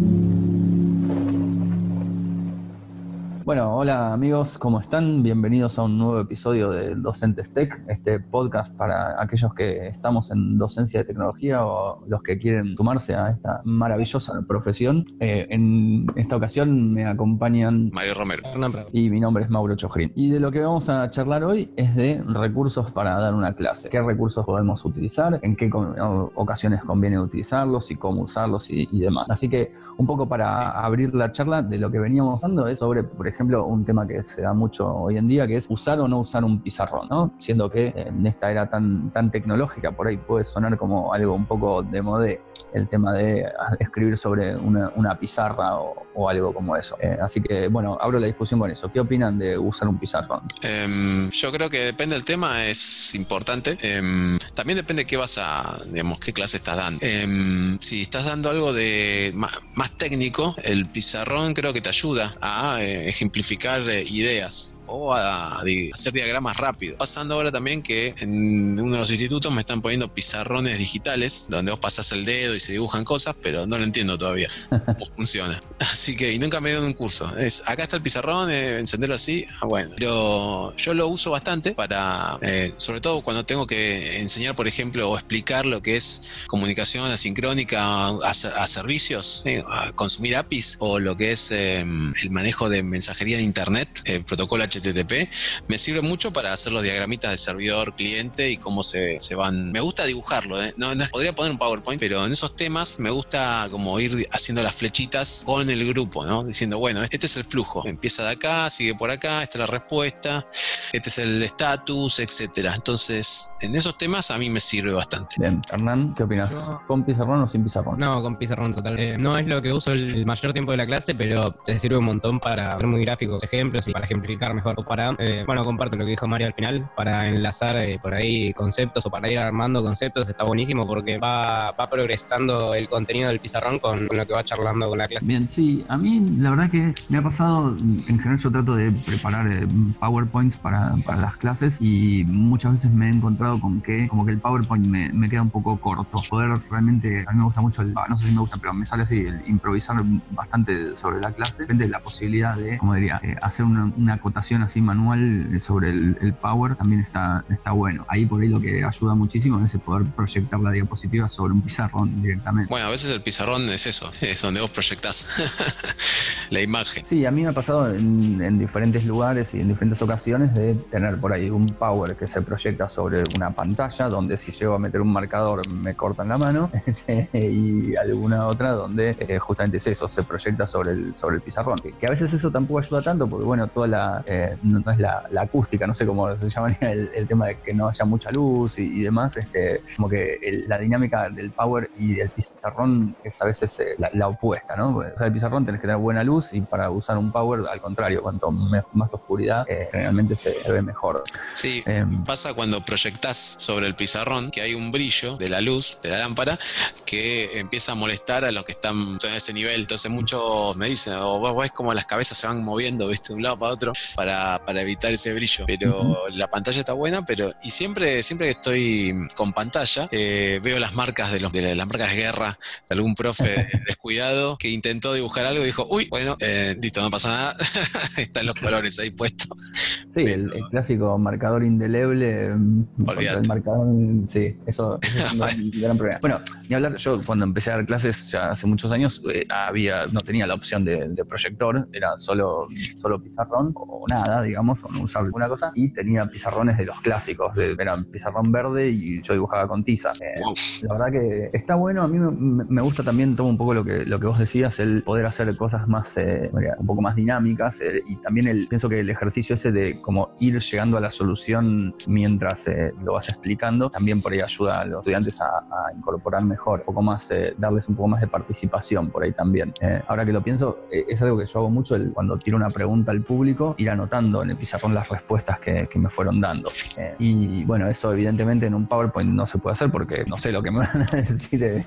Thank you. Bueno, hola amigos, ¿cómo están? Bienvenidos a un nuevo episodio de Docentes Tech, este podcast para aquellos que estamos en docencia de tecnología o los que quieren sumarse a esta maravillosa profesión. Eh, en esta ocasión me acompañan Mario Romero y mi nombre es Mauro Chojrin. Y de lo que vamos a charlar hoy es de recursos para dar una clase. ¿Qué recursos podemos utilizar? ¿En qué ocasiones conviene utilizarlos y cómo usarlos y, y demás? Así que un poco para abrir la charla de lo que veníamos dando es sobre, por ejemplo, ejemplo, un tema que se da mucho hoy en día, que es usar o no usar un pizarrón, ¿no? Siendo que en esta era tan, tan tecnológica, por ahí puede sonar como algo un poco de modé el tema de escribir sobre una, pizarra o, algo como eso. Eh, así que, bueno, abro la discusión con eso. ¿Qué opinan de usar un pizarrón? Em, yo creo que depende del tema, es importante. Em, también depende de qué vas a, digamos, qué clase estás dando. Em, si estás dando algo de más, técnico, el pizarrón creo que te ayuda a eh, ejemplificar eh, ideas o a, hacer diagramas rápidos. Pasando ahora también que en uno de los institutos me están poniendo pizarrones digitales donde vos pasás el dedo y se dibujan cosas, pero no lo entiendo todavía cómo funciona. Así que, y nunca me dieron un curso. Es, acá está el pizarrón, eh, encenderlo así, ah, bueno. Pero yo lo uso bastante para, eh, sobre todo cuando tengo que enseñar, por ejemplo, o explicar lo que es comunicación asincrónica a, servicios, a consumir APIs, o lo que es em, el manejo de mensajería de Internet, el protocolo HTTP, me sirve mucho para hacer los diagramitas de servidor cliente y cómo se, se van. Me gusta dibujarlo, ¿eh? no, podría poner un PowerPoint, pero en esos temas me gusta como ir haciendo las flechitas con el grupo, ¿no? Diciendo, bueno, este es el flujo, empieza de acá, sigue por acá, esta es la respuesta, este es el estatus, etcétera. Entonces, en esos temas a mí me sirve bastante. Bien, Hernán, ¿qué opinas? ¿Con pizarrón o sin pizarrón? No, con pizarrón total. Eh, no es lo que uso el mayor tiempo de la clase, pero te sirve un montón para hacer muy gráficos, ejemplos y para ejemplificar mejor. Para, eh, bueno, comparto lo que dijo Mario al final, para enlazar eh, por ahí conceptos o para ir armando conceptos, está buenísimo porque va, va progresando el contenido del pizarrón con, lo que va charlando con la clase. Bien, sí, a mí la verdad que me ha pasado, en general yo trato de preparar eh, PowerPoints para, para, las clases y muchas veces me he encontrado con que como que el PowerPoint me, me, queda un poco corto. Poder realmente, a mí me gusta mucho, el, no sé si me gusta, pero me sale así, el improvisar bastante sobre la clase, depende de la posibilidad de, como diría, hacer una, una, acotación así manual sobre el, el, Power también está, está bueno. Ahí por ahí lo que ayuda muchísimo es poder proyectar la diapositiva sobre un pizarrón bueno, a veces el pizarrón es eso, es donde vos proyectás la imagen. Sí, a mí me ha pasado en, diferentes lugares y en diferentes ocasiones de tener por ahí un power que se proyecta sobre una pantalla donde si llego a meter un marcador me cortan la mano este, y alguna otra donde eh, justamente es eso, se proyecta sobre el, sobre el pizarrón. Que, a veces eso tampoco ayuda tanto porque bueno, toda la, eh, no, es la, acústica, no sé cómo se llamaría el, tema de que no haya mucha luz y, demás, este, como que la dinámica del power y el pizarrón es a veces eh, la, opuesta, ¿no? O sea, el pizarrón tenés que tener buena luz y para usar un power, al contrario, cuanto más oscuridad, eh, generalmente se ve mejor. Sí, em, pasa cuando proyectás sobre el pizarrón que hay un brillo de la luz, de la lámpara, que empieza a molestar a los que están en ese nivel. Entonces muchos me dicen, o vos ves como las cabezas se van moviendo, ¿viste? De un lado para otro, para, para evitar ese brillo. Pero la pantalla está buena, pero y siempre, siempre que estoy con pantalla, eh, veo las marcas de los de las marcas de guerra de algún profe descuidado que intentó dibujar algo y dijo, uy, bueno, eh, listo, no pasa nada, están los colores ahí puestos. Sí, el, clásico marcador indeleble, mm, el marcador, sí, eso, es un gran problema. Bueno, ni hablar, yo cuando empecé a dar clases ya hace muchos años, eh, había, no tenía la opción de, proyector, era solo, solo pizarrón o nada, digamos, o no usaba alguna cosa, y tenía pizarrones de los clásicos, de, eran pizarrón verde y yo dibujaba con tiza. Eh, la verdad que está bueno, a mí me, gusta también, tomo un poco lo que, lo que vos decías, el poder hacer cosas más, eh, un poco más dinámicas eh, y también el, pienso que el ejercicio ese de como ir llegando a la solución mientras eh, lo vas explicando, también por ahí ayuda a los estudiantes a, incorporar mejor, un poco más, darles un poco más de participación por ahí también. ahora que lo pienso, es algo que yo hago mucho el, cuando tiro una pregunta al público, ir anotando en el pizarrón las respuestas que, que me fueron dando. y bueno, eso evidentemente en un PowerPoint no se puede hacer porque no sé lo que me van a decir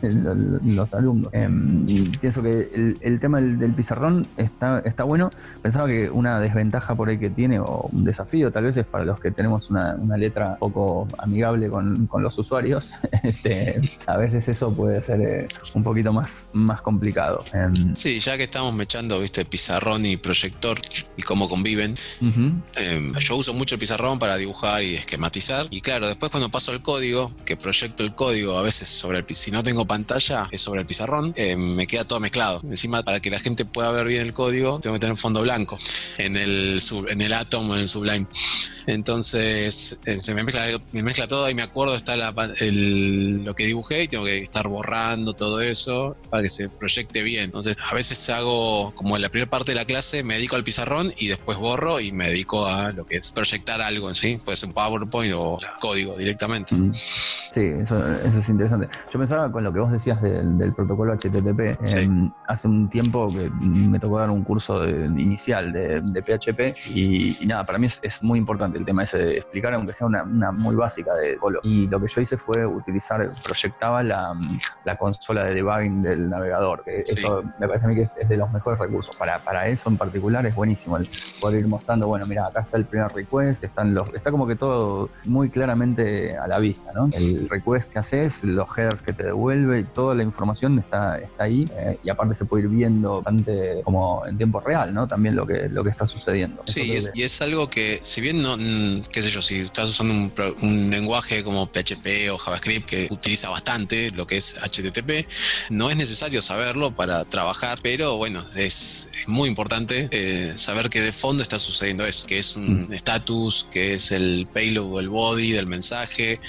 los alumnos. Em, pienso que el, tema del, pizarrón está, está bueno. Pensaba que una desventaja por ahí que tiene, o un desafío tal vez, es para los que tenemos una, letra poco amigable con, los usuarios. Este, a veces eso puede puede ser eh, un poquito más, más complicado. Em, sí, ya que estamos mechando, viste, pizarrón y proyector y cómo conviven, em, yo uso mucho el pizarrón para dibujar y esquematizar. Y claro, después cuando paso el código, que proyecto el código a veces sobre el si no tengo pantalla, es sobre el pizarrón, em, me queda todo mezclado. Encima, para que la gente pueda ver bien el código, tengo que tener fondo blanco en el, en el Atom o en el Sublime. Entonces, eh, se me mezcla, me mezcla todo y me acuerdo está la, lo que dibujé y tengo que estar borrando todo eso para que se proyecte bien. Entonces, a veces hago como en la primera parte de la clase, me dedico al pizarrón y después borro y me dedico a lo que es proyectar algo en sí. Puede ser un PowerPoint o código directamente. Mm. Sí, eso, es interesante. Yo pensaba con lo que vos decías del, protocolo HTTP. Em, hace un tiempo que me tocó dar un curso inicial de, PHP y, nada, para mí es, muy importante el tema ese de explicar, aunque sea una, muy básica de colo. Y lo que yo hice fue utilizar, proyectaba la, consola de debugging del navegador. Que Eso me parece a mí que es, de los mejores recursos. Para, para eso en particular es buenísimo el poder ir mostrando, bueno, mira, acá está el primer request, están los, está como que todo muy claramente a la vista, ¿no? El request que haces, los headers que te devuelve, toda la información está, está ahí eh, y aparte se puede ir viendo bastante como en tiempo real, ¿no? También lo que, lo que está sucediendo. Sí, y es, algo que, si bien no, mm, qué sé yo, si estás usando un, un lenguaje como PHP o JavaScript que utiliza bastante lo que es HTTP, no es necesario saberlo para trabajar, pero bueno, es, muy importante eh, saber que de fondo está sucediendo eso, que es un mm. status, que es el payload o el body del mensaje.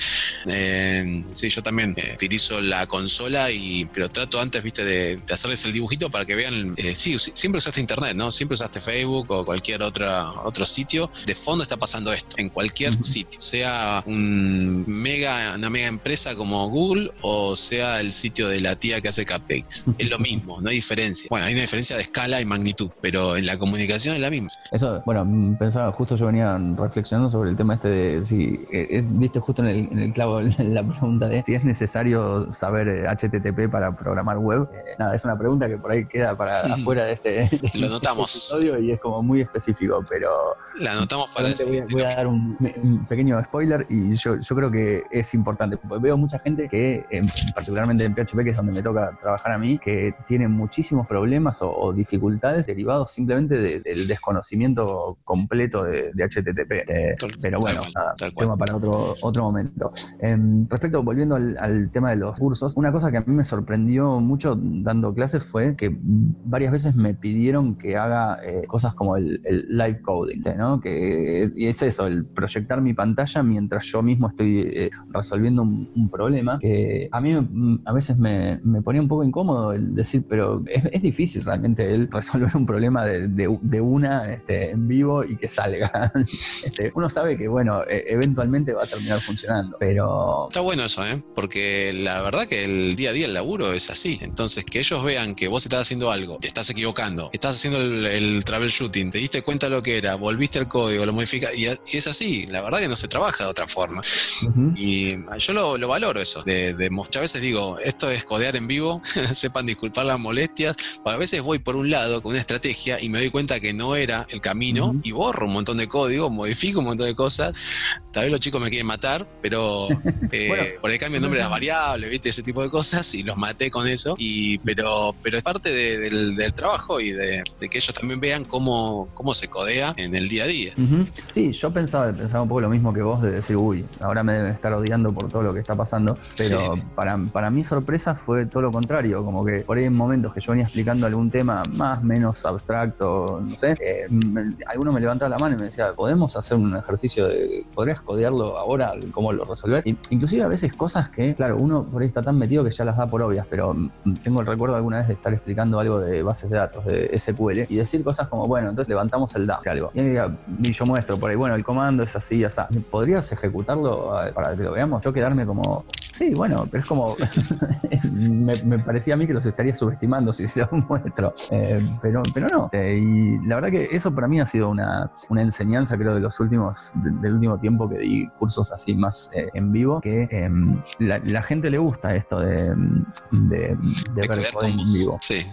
Eh, sí, yo también eh, utilizo la consola y pero trato antes, viste, de, hacerles el dibujito para que vean, sí, siempre usaste internet, ¿no? Siempre usaste Facebook o cualquier otra, otro sitio. De fondo está pasando esto, en cualquier sitio, sea un mega, una mega empresa como Google o sea el sitio de la tía que hace cupcakes. Es lo mismo, no hay diferencia. Bueno, hay una diferencia de escala y magnitud, pero en la comunicación es la misma. Eso, bueno, mm, pensaba, justo yo venía reflexionando sobre el tema este de si, eh, eh, viste justo en el, en el clavo la pregunta de si es necesario saber HTTP eh, para programar web. nada, es una pregunta que por ahí queda para afuera de este, este, lo notamos. episodio y es como muy específico, pero... La anotamos para ese, voy, a, voy a dar un, pequeño spoiler y yo, yo creo que es importante. Porque veo mucha gente que, particularmente en PHP, que es donde me toca trabajar a mí, que tiene muchísimos problemas o, dificultades derivados simplemente del desconocimiento completo de, HTTP. Eh, pero bueno, tema para otro, otro momento. Em, respecto, volviendo al, tema de los cursos, una cosa que a mí me sorprendió mucho dando clases fue que varias veces me pidieron que haga eh, cosas como el, live coding, ¿no? Que es eso, el proyectar mi pantalla mientras yo mismo estoy eh, resolviendo un, problema que a mí a veces me, ponía un poco incómodo el decir, pero es, difícil realmente el resolver un problema de, una este, en vivo y que salga. Este, uno sabe que, bueno, e, eventualmente va a terminar funcionando, pero... Está bueno eso, ¿eh? Porque la verdad que el día a día el laburo es así. Entonces, que ellos vean que vos estás haciendo algo, te estás equivocando, estás haciendo el, el troubleshooting, te diste cuenta lo que era, volviste al código, lo modificas, y, es así. La verdad que no se trabaja de otra forma. Y yo lo, valoro eso, de, de muchas veces digo, esto es codear en vivo, sepan disculpar las molestias. A veces voy por un lado con una estrategia y me doy cuenta que no era el camino y borro un montón de código, modifico un montón de cosas. Tal vez los chicos me quieren matar, pero eh, por ahí cambio el nombre de las variables, ¿viste? Ese tipo de cosas y los maté con eso. Y, pero, pero es parte del, trabajo y de, que ellos también vean cómo, cómo se codea en el día a día. Sí, yo pensaba, pensaba un poco lo mismo que vos de decir, uy, ahora me deben estar odiando por todo lo que está pasando, pero para, para mi sorpresa fue todo lo contrario, como que por ahí en momentos que yo venía explicando algún tema más menos abstracto, no sé, eh, alguno me levantaba la mano y me decía, ¿podemos hacer un ejercicio de, podrías codearlo ahora, cómo lo resolver? inclusive a veces cosas que, claro, uno por ahí está tan metido que ya las da por obvias, pero mm, tengo el recuerdo alguna vez de estar explicando algo de bases de datos, de SQL, y decir cosas como, bueno, entonces levantamos el DAO, algo. Y, yo muestro por ahí, bueno, el comando es así, ya está. ¿Podrías ejecutarlo para que lo veamos? Yo quedarme como, sí, bueno, pero es como, me, parecía a mí que los estaría subestimando si se muestro, eh, pero, pero no. Eh, y la verdad que eso para mí ha sido una, una enseñanza, creo, de los últimos, del último tiempo que di cursos así más eh, en vivo, que em, la, gente le gusta esto de, de, ver coding en vivo. Sí,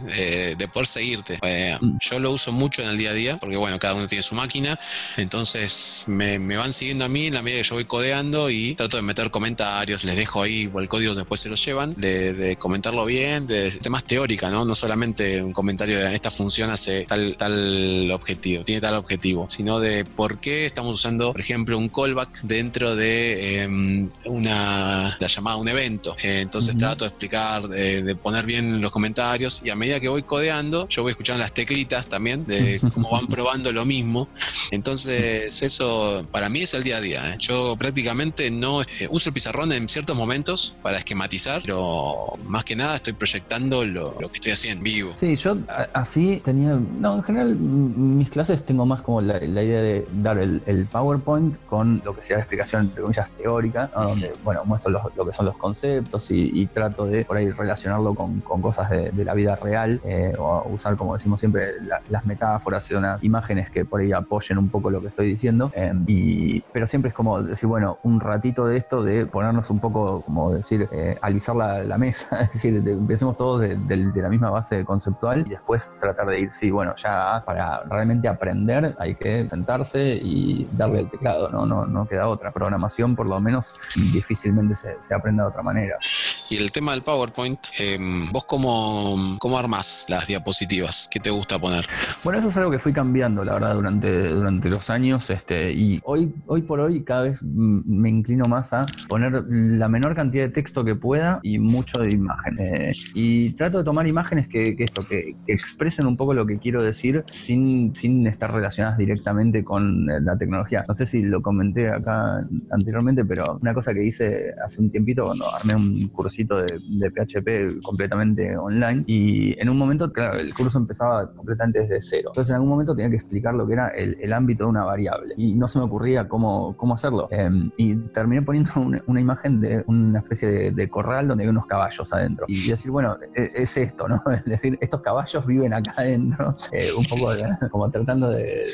de poder seguirte. Mm. yo lo uso mucho en el día a día, porque bueno, cada uno tiene su máquina, entonces me, van siguiendo a mí en la medida que yo voy codeando y trato de meter comentarios, les dejo ahí el código después se los llevan de, comentarlo bien, de temas teórica, ¿no? No solamente un comentario de esta función hace tal, tal objetivo, tiene tal objetivo, sino de por qué estamos usando, por ejemplo, un callback dentro de em, una, la llamada un evento. Eh, entonces trato de explicar, de, poner bien los comentarios y a medida que voy codeando, yo voy escuchando las teclitas también de cómo van probando lo mismo. Entonces eso para mí es el día a día. ¿eh? Yo prácticamente no eh, uso el pizarrón en ciertos momentos para esquematizar, pero más que nada estoy proyectando lo, que estoy haciendo vivo. Sí, yo así tenía, no, en general mis clases tengo más como la, idea de dar el, PowerPoint con lo que sea la explicación, entre comillas, teórica, donde, bueno, muestro lo que son los conceptos y, trato de por ahí relacionarlo con, cosas de, la vida real eh, o usar, como decimos siempre, las metáforas, unas imágenes que por ahí apoyen un poco lo que estoy diciendo. Eh, y, pero siempre es como decir, bueno, un ratito de esto de ponernos un poco, como decir, eh, alisar la, mesa, es decir, empecemos todos de, la misma base conceptual y después tratar de ir, sí, bueno, ya para realmente aprender hay que sentarse y darle el teclado, no, no, no queda otra. Programación, por lo menos, difícilmente se, se aprende de otra manera. Y el tema del PowerPoint, em, ¿vos cómo, cómo armás las diapositivas? ¿Qué te gusta poner? Bueno, eso es algo que fui cambiando, la verdad, durante, durante los años. Este, y hoy, hoy por hoy cada vez me inclino más a poner la menor cantidad de texto que pueda y mucho de imagen. Eh, y trato de tomar imágenes que, esto, que, expresen un poco lo que quiero decir sin, sin estar relacionadas directamente con eh, la tecnología. No sé si lo comenté acá anteriormente, pero una cosa que hice hace un tiempito cuando armé un cursito de, PHP completamente online y en un momento, claro, el curso empezaba completamente desde cero. Entonces en algún momento tenía que explicar lo que era el, ámbito de una variable y no se me ocurría cómo, cómo hacerlo. Em, y terminé poniendo una, imagen de una especie de, corral donde hay unos caballos adentro y decir, bueno, e, es, esto, ¿no? Es decir, estos caballos viven acá adentro, eh, un poco como tratando de...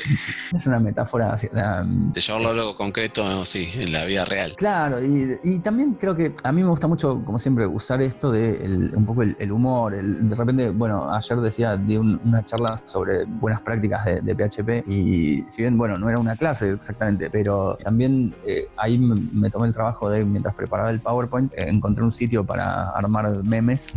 Es una metáfora... de llevarlo a algo concreto, sí, en la vida real. Claro, y, y también creo que a mí me gusta mucho, como siempre, usar esto de un poco el, humor. de repente, bueno, ayer decía, di una charla sobre buenas prácticas de, PHP y si bien, bueno, no era una clase exactamente, pero también eh, ahí me, tomé el trabajo de, mientras preparaba el PowerPoint, eh, encontré un sitio para armar memes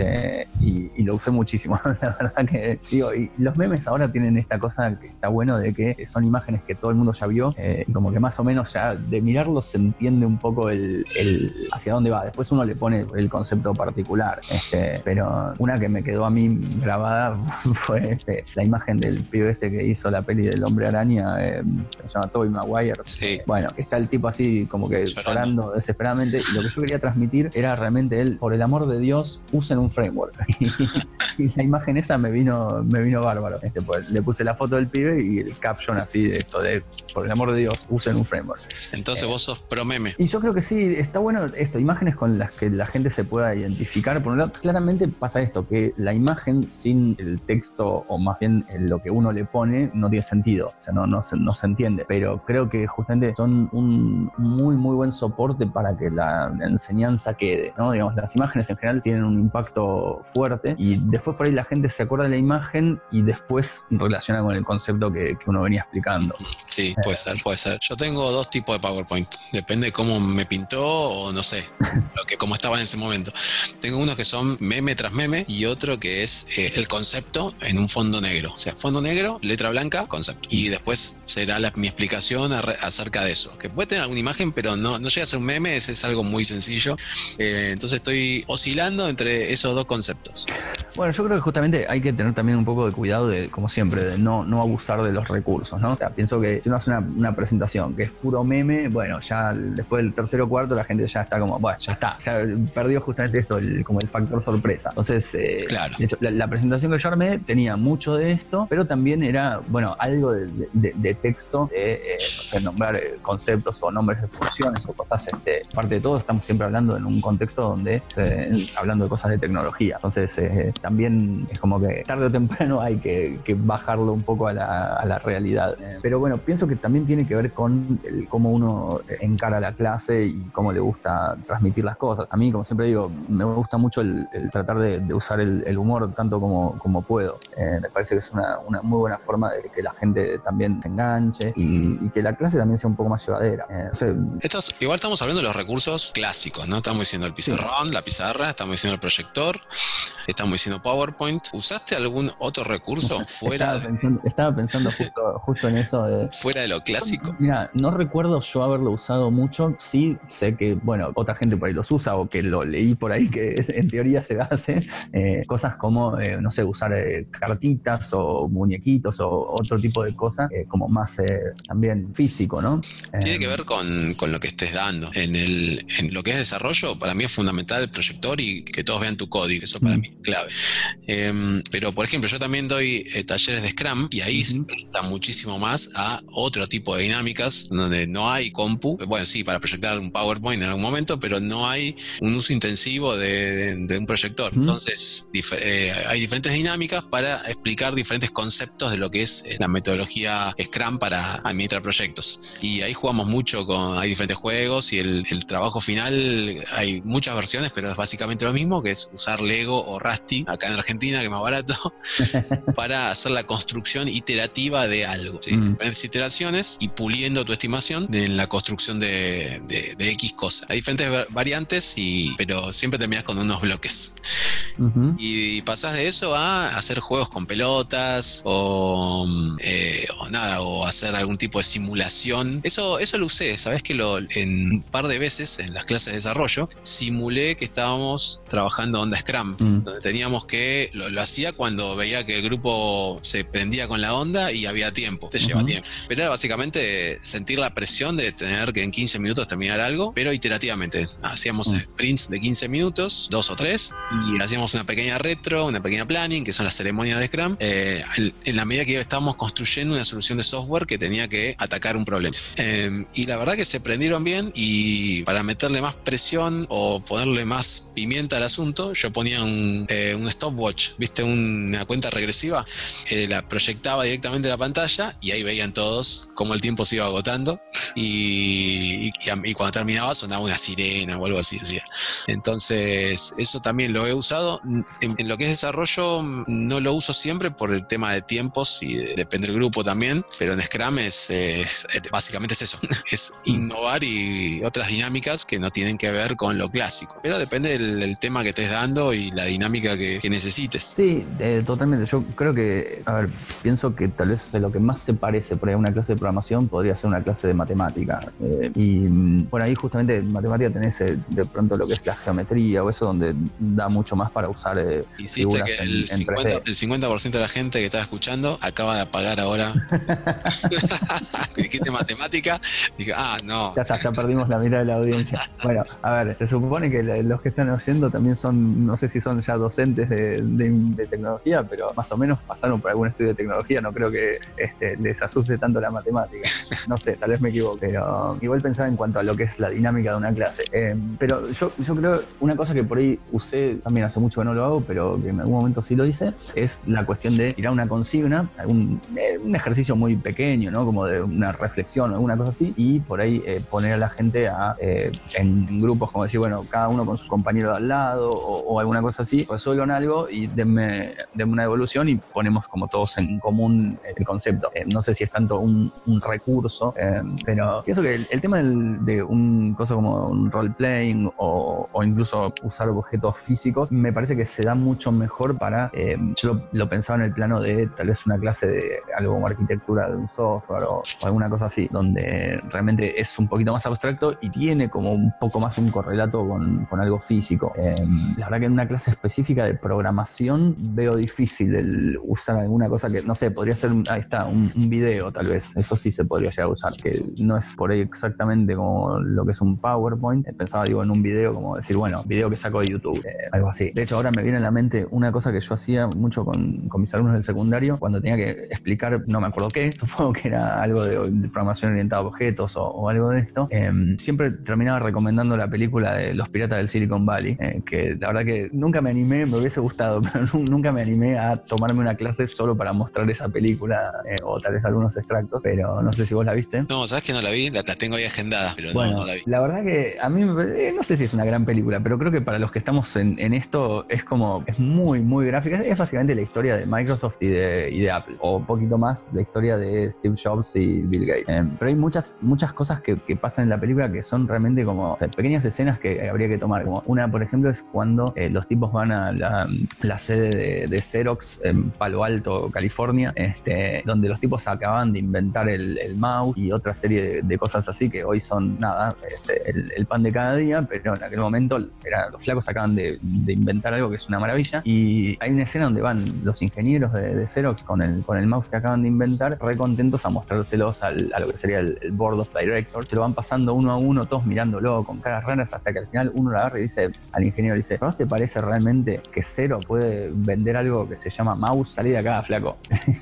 y, lo usé muchísimo. La verdad que, digo, y los memes ahora tienen esta cosa que está bueno de que son imágenes que todo el mundo ya vio eh, y como que más o menos ya de mirarlos se entiende un poco el, el hacia dónde va. Después uno le pone el concepto particular. Este, pero una que me quedó a mí grabada fue este, la imagen del pibe este que hizo la peli del hombre araña, eh, se llama Tobey Maguire. Bueno, está el tipo así como que llorando. desesperadamente. Y lo que yo quería transmitir era realmente él, por el amor de Dios, usen un framework. y, la imagen esa me vino, me vino bárbaro. Este, pues, le puse la foto del pibe y el caption así de esto de por el amor de Dios, usen un framework. Entonces vos sos pro meme. Y yo creo que sí, está bueno esto, imágenes con las que la gente se pueda identificar. Por un lado, claramente pasa esto, que la imagen sin el texto o más bien lo que uno le pone no tiene sentido, o sea, no, no, se, no se entiende. Pero creo que justamente son un muy, muy buen soporte para que la, enseñanza quede, ¿no? Digamos, las imágenes en general tienen un impacto fuerte y después por ahí la gente se acuerda de la imagen y después relaciona con el concepto que, que uno venía explicando. Sí, puede ser, puede ser. Yo tengo dos tipos de PowerPoint. Depende de cómo me pintó o no sé, lo que cómo estaba en ese momento. Tengo unos que son meme tras meme y otro que es eh, el concepto en un fondo negro. O sea, fondo negro, letra blanca, concepto. Y después será mi explicación acerca de eso. Que puede tener alguna imagen, pero no, no llega a ser un meme, es, es algo muy sencillo. Eh, entonces estoy oscilando entre esos dos conceptos. Bueno, yo creo que justamente hay que tener también un poco de cuidado de, como siempre, de no, no abusar de los recursos, ¿no? O sea, pienso que si uno hace una, presentación que es puro meme, bueno, ya después del tercero o cuarto la gente ya está como, bueno, ya está, ya perdió justamente esto, como el factor sorpresa. Entonces, eh, claro. de hecho, la, presentación que yo armé tenía mucho de esto, pero también era, bueno, algo de, texto, de, eh, nombrar eh, conceptos o nombres de funciones o cosas. Este, aparte de todo, estamos siempre hablando en un contexto donde, hablando de cosas de tecnología. Entonces, también es como que tarde o temprano hay que, bajarlo un poco a la, a la realidad. pero bueno, pienso que también tiene que ver con cómo uno encara la clase y cómo le gusta transmitir las cosas. A mí, como siempre digo, me gusta mucho el, tratar de, usar el, humor tanto como, como puedo. Eh, me parece que es una, muy buena forma de que la gente también se enganche y, que la clase también sea un poco más llevadera. Eh, igual estamos hablando de los recursos clásicos, ¿no? Estamos diciendo el pizarrón, la pizarra, estamos diciendo el proyector, estamos diciendo PowerPoint. ¿Usaste algún otro recurso fuera? estaba pensando, justo, en eso. fuera de lo clásico. Mira, no recuerdo yo haberlo usado mucho. Sí sé que, bueno, otra gente por ahí los usa o que lo leí por ahí que en teoría se hace. Eh, cosas como, eh, no sé, usar eh, cartitas o muñequitos o otro tipo de cosas, como más también físico, ¿no? Tiene que ver con, con, lo que estés dando. En, el, en lo que es desarrollo, para mí es fundamental el proyector y que todos vean tu código. Eso para mí es clave. Em, pero, por ejemplo, yo también doy talleres de Scrum y ahí se presta muchísimo más a otro tipo de dinámicas donde no hay compu. Bueno, sí, para proyectar un PowerPoint en algún momento, pero no hay un uso intensivo de, un proyector. Entonces, eh, hay diferentes dinámicas para explicar diferentes conceptos de lo que es eh, la metodología Scrum para administrar proyectos. Y ahí jugamos mucho con, hay diferentes juegos y el, trabajo final, hay muchas versiones, pero es básicamente lo mismo, que es usar Lego o Rusty, acá en Argentina, que es más barato, para hacer la construcción iterativa de algo. Diferentes iteraciones y puliendo tu estimación en la construcción de, X cosa. Hay diferentes variantes, y, pero siempre terminas con unos bloques. Y pasas de eso a hacer juegos con pelotas o, eh, o, nada, o hacer algún tipo de simulación. Eso, eso lo usé, sabes que lo, en un par de veces en las clases de desarrollo simulé que estábamos trabajando onda Scrum, mm. donde teníamos que, lo, hacía cuando veía que el grupo se prendía con la onda y había tiempo, te lleva tiempo. Pero era básicamente sentir la presión de tener que en 15 minutos terminar algo, pero iterativamente. Hacíamos mm. sprints de 15 minutos, dos o tres, y hacíamos una pequeña retro, una pequeña planning, que son las ceremonias de Scrum, eh, en la medida que estábamos construyendo una solución de software que tenía que atacar un problema. Em, y la verdad que se prendieron bien y para meterle más presión o ponerle más pimienta al asunto, yo ponía un, eh, stopwatch, viste, una cuenta regresiva, eh, la proyectaba directamente en la pantalla y ahí veían todos cómo el tiempo se iba agotando y, cuando terminaba sonaba una sirena o algo así. Decía. Entonces, eso también lo he usado. En, lo que es desarrollo, no lo uso siempre por el tema de tiempos y depende del grupo también, pero en Scrum es, básicamente es eso, es innovar y otras dinámicas que no tienen que ver con lo clásico, pero depende del, tema que estés dando y la dinámica que, necesites. Sí, totalmente. Yo creo que, a ver, pienso que tal vez lo que más se parece por ahí a una clase de programación podría ser una clase de matemática. Eh, y mm, por ahí justamente en matemática tenés eh, de pronto lo que es la geometría o eso donde da mucho más para usar eh, Hiciste que el, 50, de la gente que estaba escuchando acaba de apagar ahora. Dijiste matemática, dije, ah, no. Ya, ya perdimos la mitad de la audiencia. Bueno, a ver, se supone que los que están oyendo también son, no sé si son ya docentes de, tecnología, pero más o menos pasaron por algún estudio de tecnología, no creo que este, les asuste tanto la matemática. No sé, tal vez me equivoco, pero igual pensaba en cuanto a lo que es la dinámica de una clase. Eh, pero yo, yo creo, una cosa que por ahí usé también hace mucho que no lo hago, pero que en algún momento sí lo hice, es la cuestión de tirar una consigna, un, eh, un ejercicio muy pequeño, ¿no? Como de una reflexión o alguna cosa así, y por ahí eh, poner a la gente a, en grupos, como decir, bueno, cada uno con su compañero de al lado o, alguna cosa así, resuelvan algo y denme, una devolución y ponemos como todos en común el concepto. no sé si es tanto un, un recurso, pero pienso que el, tema de un cosa como un role-playing o, incluso usar objetos físicos, me parece que se da mucho mejor para, eh, yo lo, pensaba en el plano de tal vez una clase de algo como arquitectura de un software o, alguna cosa así, donde realmente es un poquito más abstracto y tiene como un poco más un correlato con, algo físico. Eh, la verdad que en una clase específica de programación veo difícil el usar alguna cosa que, no sé, podría ser, ahí está, un video tal vez, eso sí se podría llegar a usar, que no es por ahí exactamente como lo que es un PowerPoint. Pensaba, digo, en un video, como decir, bueno, video que saco de YouTube, eh, algo así. De hecho, ahora me viene a la mente una cosa que yo hacía mucho con, mis alumnos del secundario, cuando tenía que explicar, no me acuerdo qué, supongo que era algo de, programación orientada a objetos o, algo de esto, em, siempre terminaba recomendando la película de Los Piratas del Silicon Valley, eh, que la verdad que nunca me animé, me hubiese gustado, pero nunca me animé a tomarme una clase solo para mostrar esa película eh, o tal vez algunos extractos, pero no sé si vos la viste. No, sabes que no la vi, la, tengo ahí agendada, pero no, la vi. La verdad que a mí, eh, no sé si es una gran película, pero creo que para los que estamos en, esto es como, es muy, muy gráfica. Es, básicamente la historia de Microsoft y de, y de Apple, o un poquito más la historia de Steve Jobs y Bill Gates. pero hay muchas, muchas cosas que, que pasan en la película que son realmente como pequeñas escenas que habría que tomar. Como una, por ejemplo, es cuando eh, los tipos van a la, sede de, Xerox en Palo Alto, California, este, donde los tipos acaban de inventar el, mouse y otra serie de, cosas así que hoy son nada, este, el, pan de cada día, pero en aquel momento era, los flacos acaban de, inventar algo que es una maravilla. Y hay una escena donde van los ingenieros de, Xerox con el, con el mouse que acaban de inventar, re contentos a mostrárselos a lo que sería el, board of directors. Se lo van pasando uno a uno, todos mirándolo con caras raras hasta que al final uno la agarra y dice al ingeniero, dice, ¿no te parece realmente que Cero puede vender algo que se llama mouse? Salí de acá, flaco.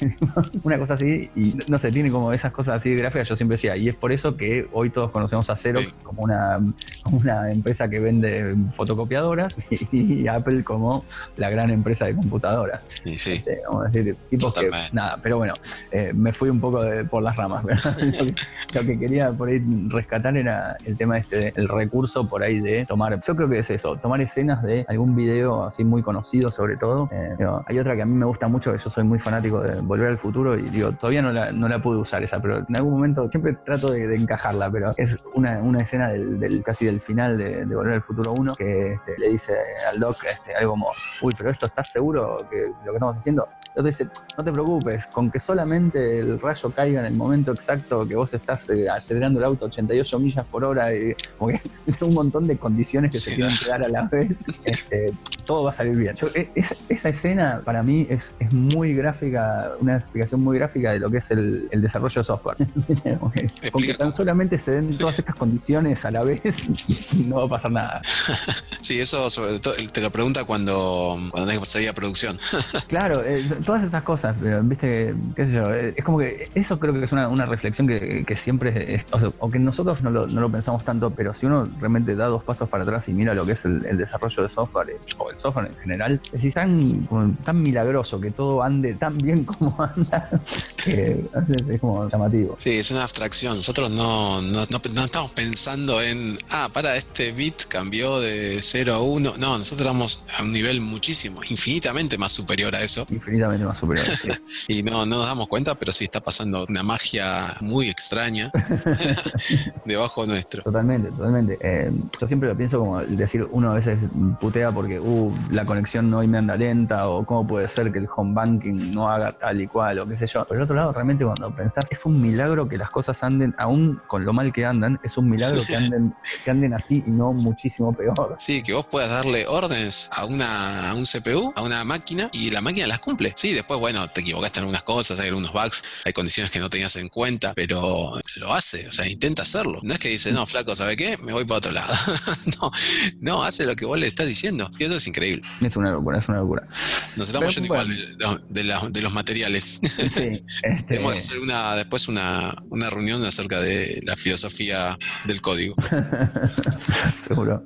Una cosa así, y no sé, tiene como esas cosas así de gráficas, yo siempre decía, y es por eso que hoy todos conocemos a Xerox como, una, una empresa que vende fotocopiadoras y, Apple como la gran empresa de computadoras. Sí, sí. Este, vamos a decir, tipos que, nada, pero bueno, eh, me fui un poco por las ramas. lo, que, quería por ahí rescatar era el tema este el recurso por ahí de tomar, yo creo que es eso, tomar escenas de algún video así muy conocido sobre todo. Eh, hay otra que a mí me gusta mucho, que yo soy muy fanático de Volver al Futuro y digo, todavía no la, no la pude usar pero en algún momento siempre trato de, encajarla, pero es una, una escena del, casi del final de, Volver al Futuro 1 que este, le dice al Doc este, algo como, uy, pero esto estás seguro que lo que estamos haciendo entonces dice, no te preocupes, con que solamente el rayo caiga en el momento exacto que vos estás eh, acelerando el auto a 88 millas por hora, y como que un montón de condiciones que se tienen que dar a la vez, este, todo va a salir bien. E, esa escena para mí es, es, muy gráfica, una explicación muy gráfica de lo que es el, desarrollo de software. con que tan solamente se den todas estas condiciones a la vez, no va a pasar nada. Sí, eso sobre todo te lo pregunta cuando, cuando tenés que salir a producción. Claro, eh, todas esas cosas, pero, viste, qué sé yo, es como que eso creo que es una, reflexión que, siempre, es, o, que nosotros no lo, pensamos tanto, pero si uno realmente da dos pasos para atrás y mira lo que es el, desarrollo de software o el software en general, es tan, tan milagroso que todo ande tan bien como anda, que es como llamativo. Sí, es una abstracción. Nosotros no, no, estamos pensando en, ah, para, este bit cambió de 0 a 1. No, nosotros estamos a un nivel muchísimo, infinitamente más superior a eso. Infinitamente más superior. y no, no nos damos cuenta, pero sí está pasando una magia muy extraña debajo nuestro. Totalmente, totalmente. Eh, yo siempre lo pienso como decir, uno a veces putea porque uh, la conexión hoy me anda lenta o cómo puede ser que el home banking no haga tal y cual o qué sé yo. Por el otro lado, realmente cuando pensás, es un milagro que las cosas anden, aún con lo mal que andan, es un milagro que anden, que anden así y no muchísimo peor. Sí, que vos puedas darle órdenes a, una, a un CPU, a una máquina y la máquina las cumple. Sí, después, bueno, te equivocaste en algunas cosas, hay algunos bugs, hay condiciones que no tenías en cuenta, pero lo hace, o sea, intenta hacerlo. No es que dice, no, flaco, ¿sabe qué? Me voy para otro lado. no, no, hace lo que vos le estás diciendo. Eso es increíble. Es una locura, es una locura. Nos estamos yendo igual de, los materiales. Sí, este... Tenemos que hacer una, después una, una reunión acerca de la filosofía del código. Seguro.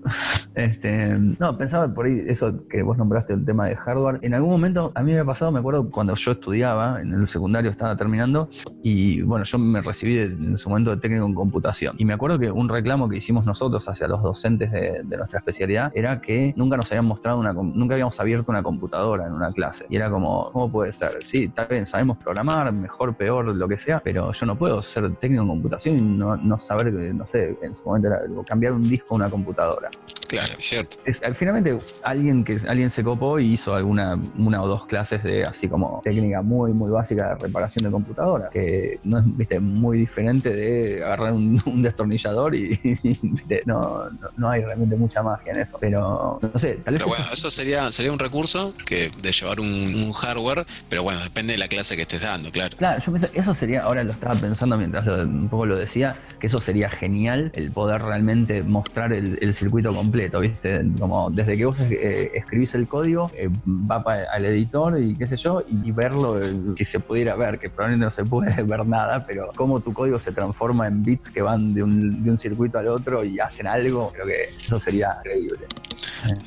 Este, no, pensaba por ahí eso que vos nombraste el tema de hardware. En algún momento a mí me ha pasado, me acuerdo cuando yo estudiaba, en el secundario estaba terminando, y bueno, yo me recibí en su momento de técnico en computación. Y me acuerdo que un reclamo que hicimos nosotros hacia los docentes de, nuestra especialidad era que nunca nos habían mostrado una, nunca habíamos abierto una computadora en una clase. Y era como, ¿cómo puede ser? Sí, tal vez sabemos programar, mejor, peor, lo que sea, pero yo no puedo ser técnico en computación y no, no saber, no sé, en su momento era cambiar un disco a una computadora. Claro, cierto. finalmente, alguien que alguien se copó y hizo alguna una o dos clases de así como técnica muy, muy básica de reparación de computadoras, que no es viste, muy diferente de agarrar un, destornillador y, no, no, hay realmente mucha magia en eso. Pero no sé, tal vez. Pero bueno, eso sería, sería un recurso que de llevar un, hardware, pero bueno, depende de la clase que estés dando, claro. Claro, yo pienso, eso sería, ahora lo estaba pensando mientras un poco lo decía, que eso sería genial, el poder realmente mostrar el, circuito completo, ¿viste? Como desde que vos eh, escribís el código, eh, va al editor y qué sé yo, y, verlo, si se pudiera ver, que probablemente no se puede ver nada, pero cómo tu código se transforma en bits que van de un, de un circuito al otro y hacen algo, creo que eso sería increíble.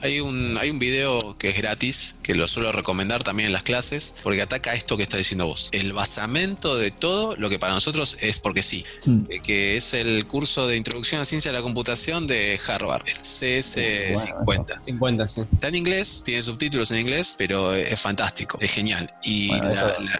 Hay un, hay un video que es gratis, que lo suelo recomendar también en las clases, porque ataca esto que está diciendo vos. El basamento de todo lo que para nosotros es porque sí, eh, que es el curso de Introducción a Ciencia de la Computación de Harvard, el CS50. 50, sí. Está en inglés, tiene subtítulos en inglés, pero es fantástico, es genial. Y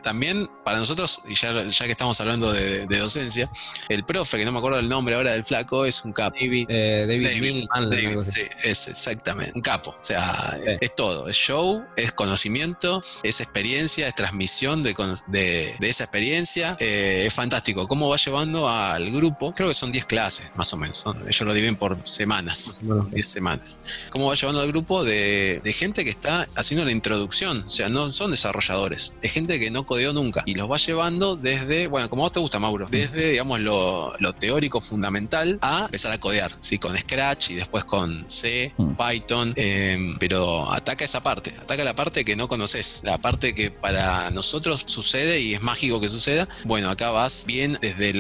también para nosotros, y ya, ya que estamos hablando de, docencia, el profe, que no me acuerdo el nombre ahora del flaco, es un capo. David, eh, David, David, sí, es exactamente un capo. O sea, es todo. Es show, es conocimiento, es experiencia, es transmisión de, esa experiencia. Eh, es fantástico. ¿Cómo va llevando al grupo? Creo que son 10 clases, más o menos. ellos lo dividen por semanas. 10 semanas. ¿Cómo va llevando al grupo de, gente que está haciendo la introducción? O sea, no son desarrolladores. Es gente que no codeó nunca. Y los va llevando desde, bueno, como vos te gusta, Mauro, desde, digamos, lo, teórico fundamental a empezar a codear. ¿sí? Con Scratch y después con C, mm. Python Em, pero ataca esa parte, ataca la parte que no conoces, la parte que para nosotros sucede y es mágico que suceda. Bueno, acá vas bien desde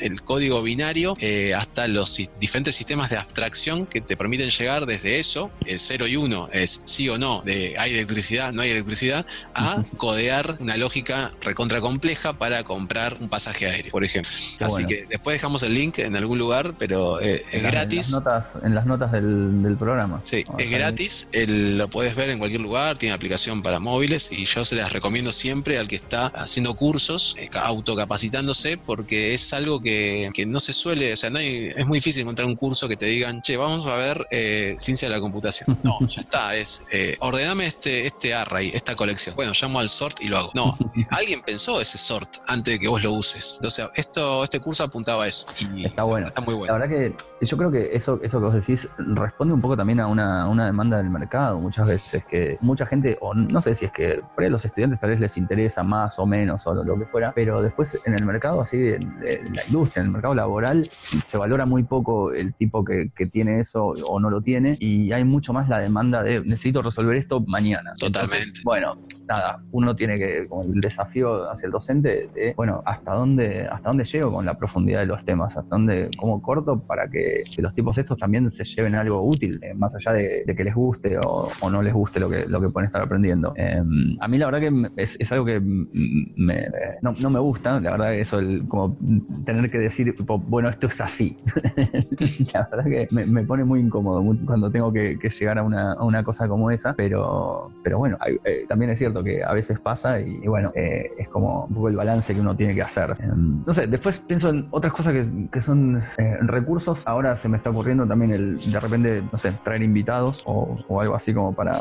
el código binario eh, hasta los diferentes sistemas de abstracción que te permiten llegar desde eso, el 0 y 1 es sí o no, de hay electricidad, no hay electricidad, a codear una lógica recontra compleja para comprar un pasaje aéreo, por ejemplo. Así que después dejamos el link en algún lugar, pero eh, es gratis. En las notas, en las notas del, del programa. Sí, es gratis, lo puedes ver en cualquier lugar, tiene aplicación para móviles y yo se las recomiendo siempre al que está haciendo cursos, eh, autocapacitándose, porque es algo que, no se suele, o sea, no es muy difícil encontrar un curso que te digan, che, vamos a ver eh, ciencia de la computación. No, ya está, es, eh, ordename este, este array, esta colección. Bueno, llamo al sort y lo hago. No, alguien pensó ese sort antes de que vos lo uses. Entonces, esto, este curso apuntaba a eso. está bueno. Está muy bueno. La verdad que yo creo que eso, eso que vos decís responde un poco también a una una demanda del mercado muchas veces, que mucha gente, o no sé si es que por ahí los estudiantes tal vez les interesa más o menos o lo, que fuera, pero después en el mercado así, de, la industria, en el mercado laboral, se valora muy poco el tipo que, tiene eso o no lo tiene y hay mucho más la demanda de necesito resolver esto mañana. Totalmente. bueno, nada, uno tiene que, como el desafío hacia el docente, bueno, ¿hasta dónde, hasta dónde llego con la profundidad de los temas? ¿Hasta dónde, cómo corto para que, los tipos estos también se lleven algo útil, eh, más allá de que les guste o, no les guste lo que, lo que pueden estar aprendiendo. Em, a mí la verdad que es, algo que me, no, me gusta, la verdad eso, el, como tener que decir, bueno, esto es así. la verdad que me, pone muy incómodo cuando tengo que, llegar a una, cosa como esa, pero, pero bueno, eh, también es cierto que a veces pasa y, bueno, eh, es como un poco el balance que uno tiene que hacer. Em, no sé, después pienso en otras cosas que, son eh, recursos. Ahora se me está ocurriendo también el de repente, no sé, traer invitados o, algo así como para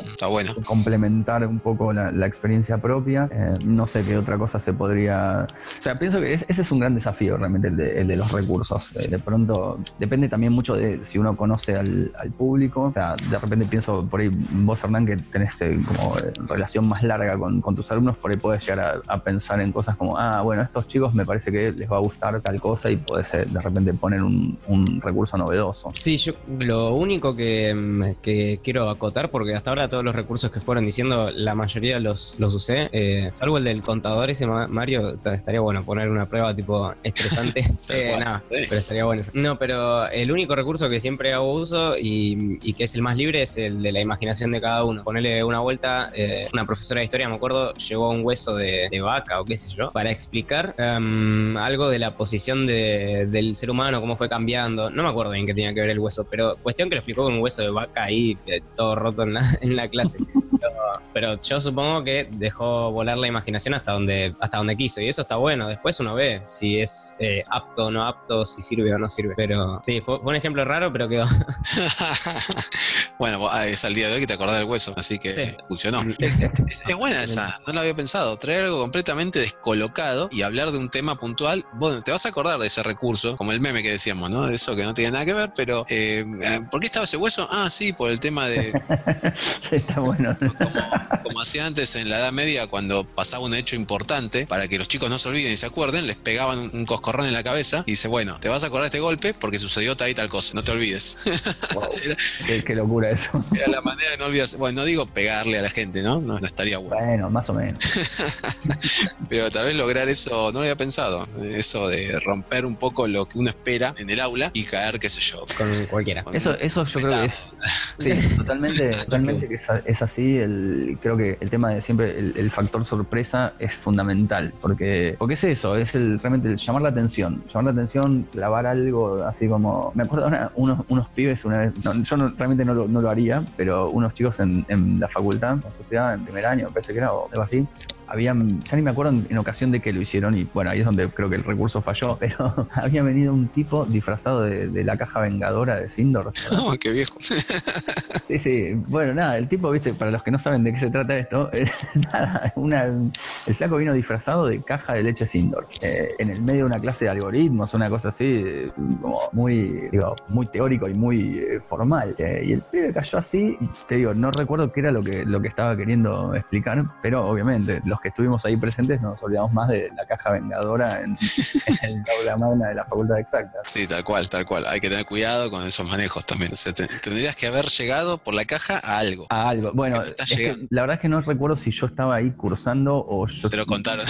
complementar un poco la, experiencia propia. Eh, no sé qué otra cosa se podría... O sea, pienso que ese es un gran desafío realmente, el de, los recursos. Eh, de pronto, depende también mucho de si uno conoce al, público. O sea, de repente pienso por ahí, vos Hernán, que tenés eh, como relación más larga con, tus alumnos, por ahí puedes llegar a, pensar en cosas como, ah, bueno, estos chicos me parece que les va a gustar tal cosa y puedes de repente poner un, recurso novedoso. Sí, yo lo único que, que quiero acotar, porque hasta ahora todos los recursos que fueron diciendo, la mayoría los, los usé, eh, salvo el del contador ese Mario, estaría bueno poner una prueba tipo estresante. eh, pero estaría bueno eso. No, pero el único recurso que siempre hago uso y, que es el más libre es el de la imaginación de cada uno. Ponerle una vuelta, eh, una profesora de historia, me acuerdo, llevó un hueso de, vaca o qué sé yo, para explicar em, algo de la posición del ser humano, cómo fue cambiando. No me acuerdo bien qué tenía que ver el hueso, pero cuestión que lo explicó con un hueso de vaca ahí todo roto en la, en la clase. Pero, yo supongo que dejó volar la imaginación hasta donde, hasta donde quiso. Y eso está bueno. Después uno ve si es eh, apto o no apto, si sirve o no sirve. Pero sí, fue, un ejemplo raro, pero quedó. Bueno, ah, es al día de hoy que te acordás del hueso, así que funcionó. es, buena esa, no lo había pensado. Traer algo completamente descolocado y hablar de un tema puntual. Bueno, te vas a acordar de ese recurso, como el meme que decíamos, ¿no? De eso que no tiene nada que ver, pero eh, ¿por qué estaba ese hueso? Ah, sí, por el tema de. Está bueno. Como, hacía antes en la Edad Media, cuando pasaba un hecho importante, para que los chicos no se olviden y se acuerden, les pegaban un, coscorrón en la cabeza y dice, bueno, te vas a acordar de este golpe porque sucedió tal y tal cosa, no te olvides. qué, locura eso. Era la manera de no olvidarse. Bueno, no digo pegarle a la gente, ¿no? No, estaría bueno. Bueno, más o menos. Pero tal vez lograr eso, no lo había pensado, eso de romper un poco lo que uno espera en el aula y caer, qué sé yo. Con cualquiera. eso, eso yo creo que es. Sí, totalmente, totalmente que es, así. El, creo que el tema de siempre, el, factor sorpresa es fundamental. Porque, porque es eso, es el, realmente el llamar la atención. Llamar la atención, clavar algo así como. Me acuerdo unos, unos pibes una vez, yo realmente no lo, no lo, haría, pero unos chicos en, en la facultad, en primer año, parece que era, o algo así, habían, ya ni me acuerdo en, ocasión de que lo hicieron y bueno, ahí es donde creo que el recurso falló, pero había venido un tipo disfrazado de, la caja vengadora de Sindor. Oh, qué viejo. sí, sí, bueno, nada, el tipo, viste, para los que no saben de qué se trata esto, nada, una, el flaco vino disfrazado de caja de leche Sindor, eh, en el medio de una clase de algoritmos, una cosa así, como muy, digo, muy teórico y muy eh, formal. Eh, y el pibe cayó así, y te digo, no recuerdo qué era lo que, lo que estaba queriendo explicar, pero obviamente los que estuvimos ahí presentes nos olvidamos más de la caja vengadora en, el aula magna de la Facultad de Exactas. Sí, tal cual, tal cual. Hay que tener cuidado con esos manejos también. tendrías que haber llegado por la caja a algo. A algo. Bueno, la verdad es que no recuerdo si yo estaba ahí cursando o yo... Te lo contaron.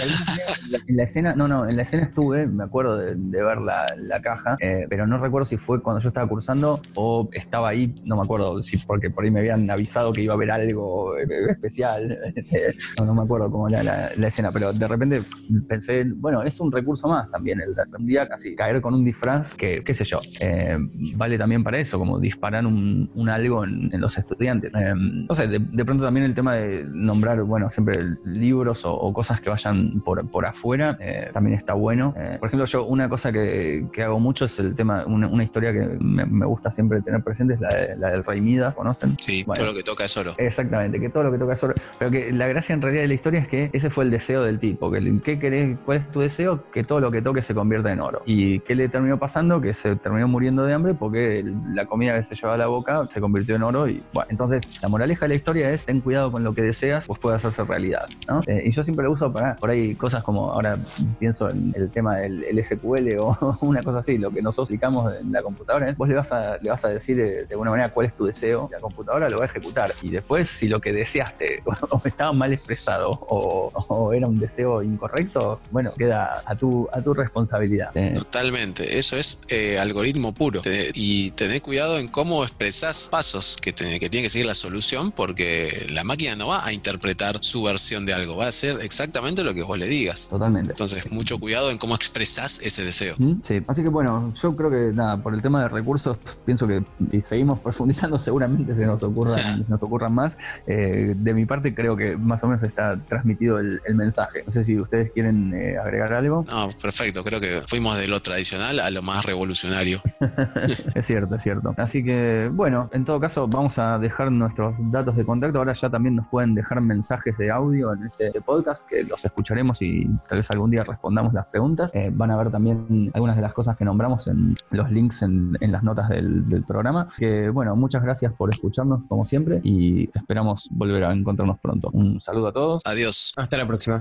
En la, escena, no, no, en la escena estuve, me acuerdo de, ver la, caja, eh, pero no recuerdo si fue cuando yo estaba cursando o estaba ahí, no me acuerdo, si porque por ahí me habían avisado que iba a haber algo eh, especial. Este, no, no me acuerdo cómo era la, escena, pero de repente pensé, bueno, es un recurso más también el de un día casi caer con un disfraz que, qué sé yo, eh, vale también para eso, como disparar un, algo en, los estudiantes. Eh, no sé, de, pronto también el tema de nombrar, bueno, siempre libros o, cosas que vayan por, por afuera, eh, también está bueno. por ejemplo, yo una cosa que, hago mucho es el tema, una, historia que me, gusta siempre tener presente es la, la del Rey Midas, ¿conocen? Sí, todo lo que toca es oro. Exactamente, que todo lo que toca es oro. Pero que la gracia en realidad de la historia es que ese fue el deseo del tipo. Que, ¿qué querés, ¿Cuál es tu deseo? Que todo lo que toque se convierta en oro. ¿Y qué le terminó pasando? Que se terminó muriendo de hambre porque la comida que se llevaba a la boca se convirtió en oro. Y bueno, entonces la moraleja de la historia es ten cuidado con lo que deseas, pues puede hacerse realidad. Eh, y yo siempre lo uso para por ahí cosas como ahora pienso en el tema del SQL o una cosa así. Lo que nosotros aplicamos en la computadora es vos le vas a, le vas a decir de, alguna manera cuál es tu deseo. La computadora lo va a ejecutar. Y después, si lo que deseaste o estaba mal expresado o o era un deseo incorrecto, bueno, queda a tu, a tu responsabilidad. Totalmente, eso es eh, algoritmo puro. y tener cuidado en cómo expresas pasos que, que tiene que seguir la solución, porque la máquina no va a interpretar su versión de algo, va a hacer exactamente lo que vos le digas. Totalmente. Entonces, mucho cuidado en cómo expresas ese deseo. Sí, así que bueno, yo creo que nada, por el tema de recursos, pienso que si seguimos profundizando, seguramente se nos ocurran, se nos ocurran más. Eh, de mi parte, creo que más o menos está transmitido el, el mensaje. No sé si ustedes quieren eh, agregar algo. No, perfecto. Creo que fuimos de lo tradicional a lo más revolucionario. es cierto, es cierto. Así que, bueno, en todo caso, vamos a dejar nuestros datos de contacto. Ahora ya también nos pueden dejar mensajes de audio en este podcast que los escucharemos y tal vez algún día respondamos las preguntas. Eh, van a ver también algunas de las cosas que nombramos en los links en, las notas del, del programa. Que, bueno, muchas gracias por escucharnos como siempre y esperamos volver a encontrarnos pronto. Un saludo a todos. Adiós. Hasta la próxima.